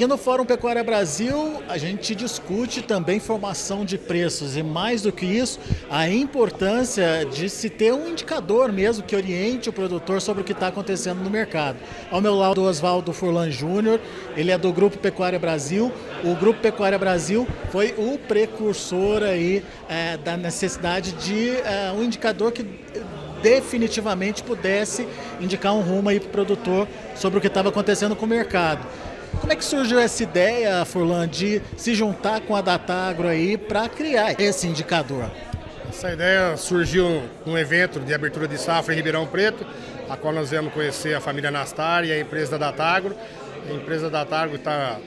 Aqui no Fórum Pecuária Brasil, a gente discute também formação de preços e mais do que isso, a importância de se ter um indicador mesmo que oriente o produtor sobre o que está acontecendo no mercado. Ao meu lado, Oswaldo Furlan Júnior, ele é do Grupo Pecuária Brasil. O Grupo Pecuária Brasil foi o precursor aí é, da necessidade de é, um indicador que definitivamente pudesse indicar um rumo aí para o produtor sobre o que estava acontecendo com o mercado. Como é que surgiu essa ideia, Furlan, de se juntar com a Datagro aí para criar esse indicador? Essa ideia surgiu num evento de abertura de safra em Ribeirão Preto, a qual nós viemos conhecer a família Nastar e a empresa da Datagro. A empresa da Datagro está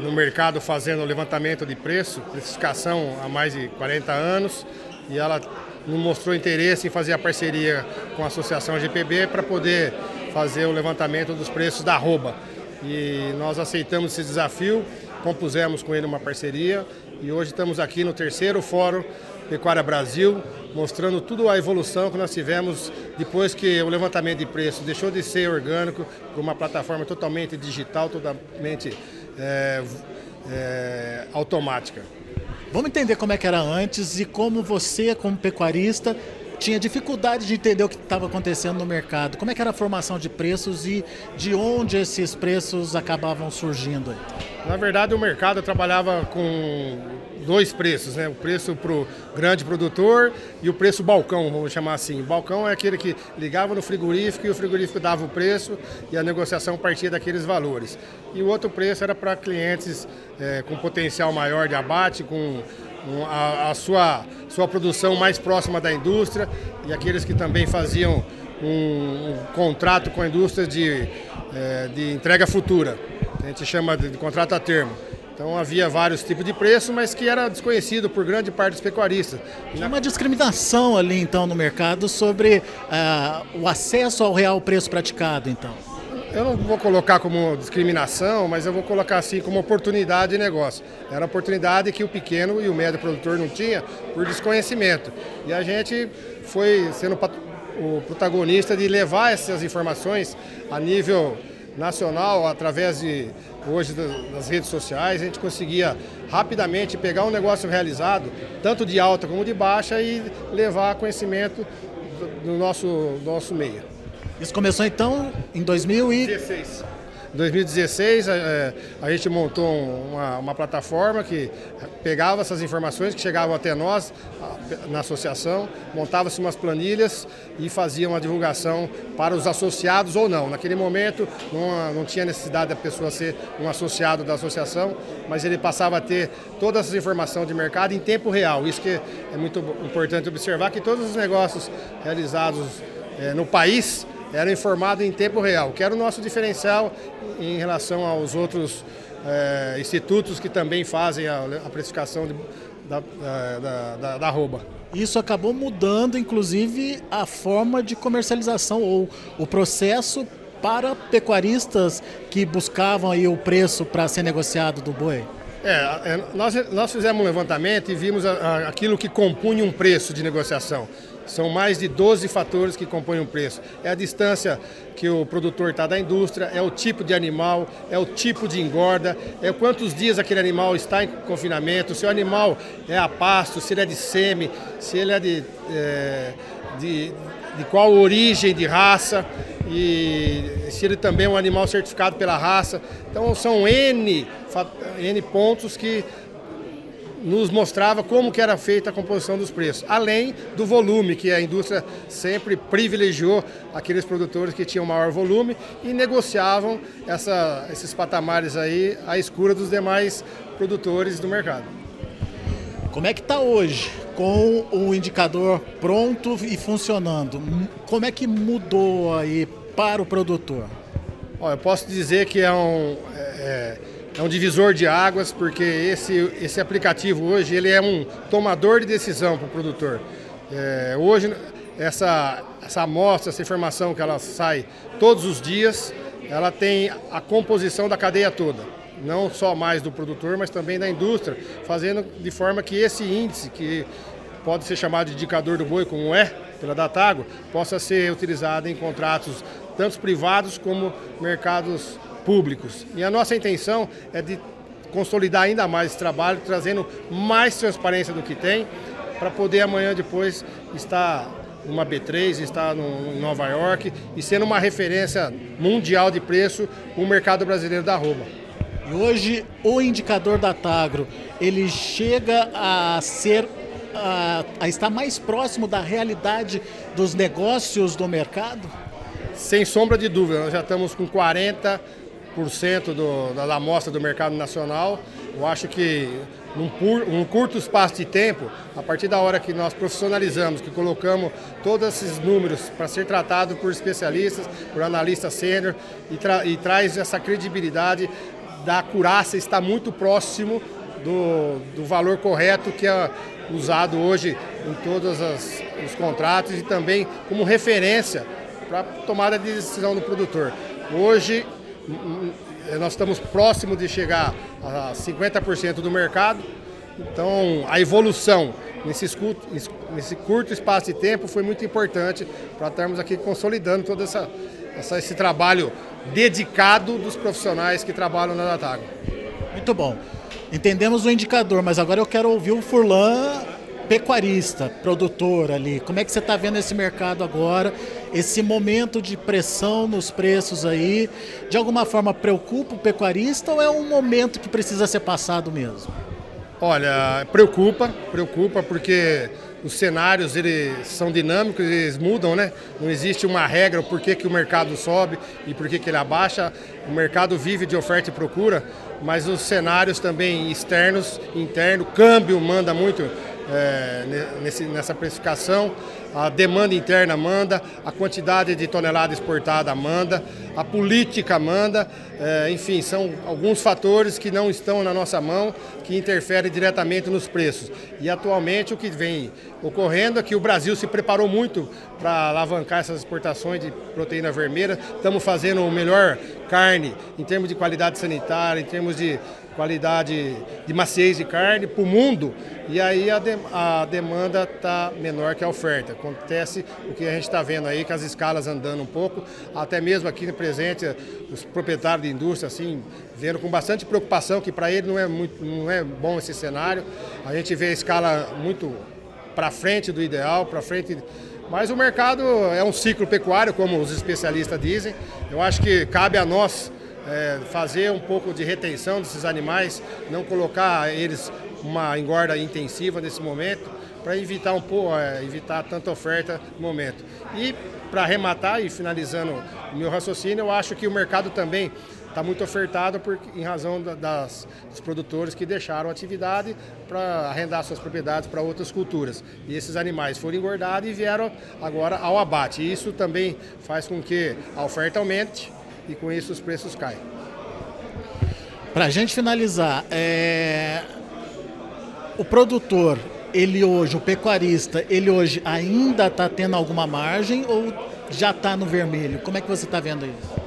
no mercado fazendo levantamento de preço, precificação há mais de 40 anos, e ela nos mostrou interesse em fazer a parceria com a Associação GPB para poder fazer o levantamento dos preços da arroba. E nós aceitamos esse desafio, compusemos com ele uma parceria e hoje estamos aqui no terceiro Fórum Pecuária Brasil, mostrando tudo a evolução que nós tivemos depois que o levantamento de preços deixou de ser orgânico para uma plataforma totalmente digital, totalmente é, é, automática. Vamos entender como é que era antes e como você, como pecuarista, tinha dificuldade de entender o que estava acontecendo no mercado. Como é que era a formação de preços e de onde esses preços acabavam surgindo? Na verdade, o mercado trabalhava com dois preços, né? O preço para o grande produtor e o preço balcão, vamos chamar assim. O balcão é aquele que ligava no frigorífico e o frigorífico dava o preço e a negociação partia daqueles valores. E o outro preço era para clientes é, com potencial maior de abate, com a, a, sua, sua produção mais próxima da indústria e aqueles que também faziam um, um contrato com a indústria de, é, de entrega futura, a gente chama de, de contrato a termo. Então havia vários tipos de preço, mas que era desconhecido por grande parte dos pecuaristas. Tinha uma discriminação ali então no mercado sobre uh, o acesso ao real preço praticado então. Eu não vou colocar como discriminação, mas eu vou colocar assim como oportunidade de negócio. Era oportunidade que o pequeno e o médio produtor não tinha por desconhecimento. E a gente foi sendo o protagonista de levar essas informações a nível nacional através de hoje das redes sociais, a gente conseguia rapidamente pegar um negócio realizado, tanto de alta como de baixa, e levar conhecimento do nosso, do nosso meio. Isso começou então em 2016. 2016 a, a gente montou uma, uma, plataforma que pegava essas informações que chegavam até nós na associação, montava-se umas planilhas e fazia uma divulgação para os associados ou não. Naquele momento não, não tinha necessidade da pessoa ser um associado da associação, mas ele passava a ter todas essas informações de mercado em tempo real. Isso que é muito importante observar que todos os negócios realizados é, no país eram informados em tempo real, que era o nosso diferencial em relação aos outros é, institutos que também fazem a, a precificação de, da, da, da, da arroba. Isso acabou mudando, inclusive, a forma de comercialização ou o processo para pecuaristas que buscavam aí o preço para ser negociado do boi? É, é, nós, nós fizemos um levantamento e vimos a, a, aquilo que compunha um preço de negociação. São mais de 12 fatores que compõem o preço. É a distância que o produtor está da indústria, é o tipo de animal, é o tipo de engorda, é quantos dias aquele animal está em confinamento, se o animal é a pasto, se ele é de semi, se ele é de, é, de, de qual origem de raça e se ele também é um animal certificado pela raça. Então são N, N pontos que nos mostrava como que era feita a composição dos preços, além do volume, que a indústria sempre privilegiou aqueles produtores que tinham maior volume e negociavam essa, esses patamares aí à escura dos demais produtores do mercado. Como é que está hoje com o indicador pronto e funcionando? Como é que mudou aí para o produtor? eu posso dizer que é um... É, é é um divisor de águas, porque esse, esse aplicativo hoje ele é um tomador de decisão para o produtor. É, hoje, essa, essa amostra, essa informação que ela sai todos os dias, ela tem a composição da cadeia toda. Não só mais do produtor, mas também da indústria, fazendo de forma que esse índice, que pode ser chamado de indicador do boi, como é pela Datago, possa ser utilizado em contratos tanto privados como mercados públicos. E a nossa intenção é de consolidar ainda mais esse trabalho, trazendo mais transparência do que tem, para poder amanhã depois estar numa B3, estar no, em Nova York e sendo uma referência mundial de preço o mercado brasileiro da arroba. E hoje o indicador da Tagro, ele chega a ser a, a estar mais próximo da realidade dos negócios do mercado? Sem sombra de dúvida, nós já estamos com 40% do, da amostra do mercado nacional. Eu acho que num, pur, um curto espaço de tempo, a partir da hora que nós profissionalizamos, que colocamos todos esses números para ser tratado por especialistas, por analistas sênior e, tra, e traz essa credibilidade da acurácia está muito próximo do, do valor correto que é usado hoje em todos as, os contratos e também como referência para tomada de decisão do produtor. Hoje nós estamos próximo de chegar a 50% do mercado, então a evolução nesse curto, nesse curto espaço de tempo foi muito importante para estarmos aqui consolidando todo essa, essa, esse trabalho dedicado dos profissionais que trabalham na Datago. Muito bom. Entendemos o indicador, mas agora eu quero ouvir o Furlan pecuarista, produtor ali. Como é que você está vendo esse mercado agora? Esse momento de pressão nos preços aí, de alguma forma preocupa o pecuarista ou é um momento que precisa ser passado mesmo? Olha, preocupa, preocupa porque os cenários eles são dinâmicos, eles mudam, né? Não existe uma regra por que, que o mercado sobe e por que, que ele abaixa. O mercado vive de oferta e procura, mas os cenários também externos, interno, câmbio manda muito é, nesse, nessa precificação, a demanda interna manda, a quantidade de tonelada exportada manda, a política manda, é, enfim, são alguns fatores que não estão na nossa mão, que interferem diretamente nos preços. E atualmente o que vem ocorrendo é que o Brasil se preparou muito para alavancar essas exportações de proteína vermelha. Estamos fazendo o melhor carne em termos de qualidade sanitária, em termos de qualidade de maciez de carne para o mundo e aí a, de, a demanda está menor que a oferta. Acontece o que a gente está vendo aí, com as escalas andando um pouco, até mesmo aqui no presente, os proprietários de indústria, assim, vendo com bastante preocupação que para ele não é, muito, não é bom esse cenário. A gente vê a escala muito para frente do ideal, para frente. Mas o mercado é um ciclo pecuário, como os especialistas dizem. Eu acho que cabe a nós é, fazer um pouco de retenção desses animais, não colocar eles uma engorda intensiva nesse momento, para evitar um pouco, é, evitar tanta oferta no momento. E para arrematar e finalizando o meu raciocínio, eu acho que o mercado também está muito ofertado por, em razão da, das, dos produtores que deixaram a atividade para arrendar suas propriedades para outras culturas. E esses animais foram engordados e vieram agora ao abate. E isso também faz com que a oferta aumente e com isso os preços caem. Para a gente finalizar, é... o produtor, ele hoje, o pecuarista, ele hoje ainda está tendo alguma margem ou já está no vermelho? Como é que você está vendo isso?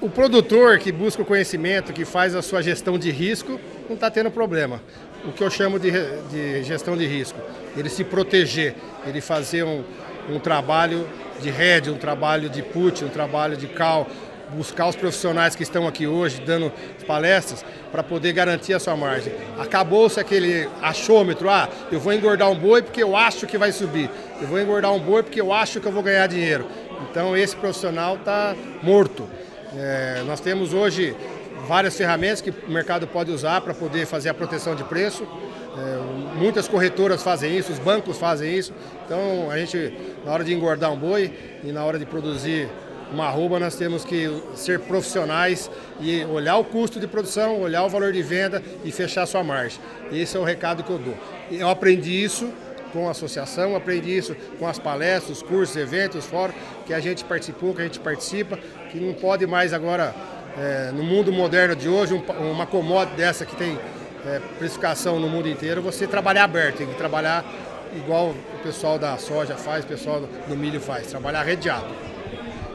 O produtor que busca o conhecimento, que faz a sua gestão de risco, não está tendo problema. O que eu chamo de, de, gestão de risco, ele se proteger, ele fazer um, um trabalho de rede, um trabalho de put, um trabalho de cal, buscar os profissionais que estão aqui hoje dando palestras para poder garantir a sua margem. Acabou-se aquele achômetro, ah, eu vou engordar um boi porque eu acho que vai subir, eu vou engordar um boi porque eu acho que eu vou ganhar dinheiro. Então esse profissional está morto. É, nós temos hoje várias ferramentas que o mercado pode usar para poder fazer a proteção de preço. É, muitas corretoras fazem isso, os bancos fazem isso. Então a gente, na hora de engordar um boi e na hora de produzir uma arroba nós temos que ser profissionais e olhar o custo de produção, olhar o valor de venda e fechar sua margem. Esse é o recado que eu dou. Eu aprendi isso com a associação, aprendi isso com as palestras, cursos, eventos, fora que a gente participou, que a gente participa, que não pode mais agora, é, no mundo moderno de hoje, um, uma commodity dessa que tem é, precificação no mundo inteiro, você trabalhar aberto, tem que trabalhar igual o pessoal da soja faz, o pessoal do milho faz, trabalhar redeado.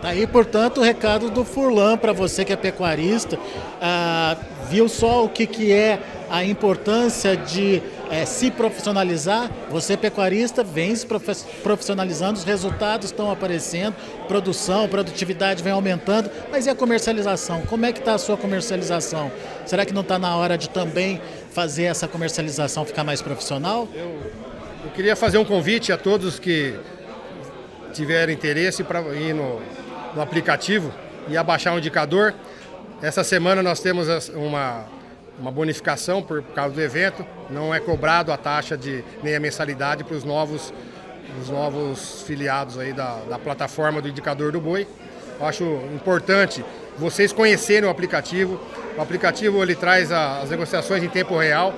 Tá aí, portanto, o recado do Furlan para você que é pecuarista. Ah, viu só o que, que é a importância de é, se profissionalizar, você pecuarista vem se profissionalizando, os resultados estão aparecendo, produção, produtividade vem aumentando, mas e a comercialização? Como é que está a sua comercialização? Será que não está na hora de também fazer essa comercialização ficar mais profissional? Eu, eu queria fazer um convite a todos que tiverem interesse para ir no, no aplicativo e abaixar o indicador. Essa semana nós temos uma uma bonificação por causa do evento, não é cobrado a taxa de nem a mensalidade para os novos, os novos filiados aí da, da plataforma do indicador do boi. Eu acho importante vocês conhecerem o aplicativo. O aplicativo ele traz a, as negociações em tempo real.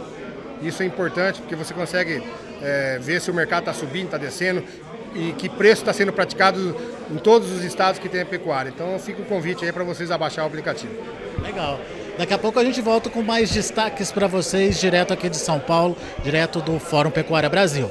Isso é importante porque você consegue é, ver se o mercado está subindo, está descendo e que preço está sendo praticado em todos os estados que tem pecuária. Então fica o convite aí para vocês abaixar o aplicativo. Legal. Daqui a pouco a gente volta com mais destaques para vocês, direto aqui de São Paulo, direto do Fórum Pecuária Brasil.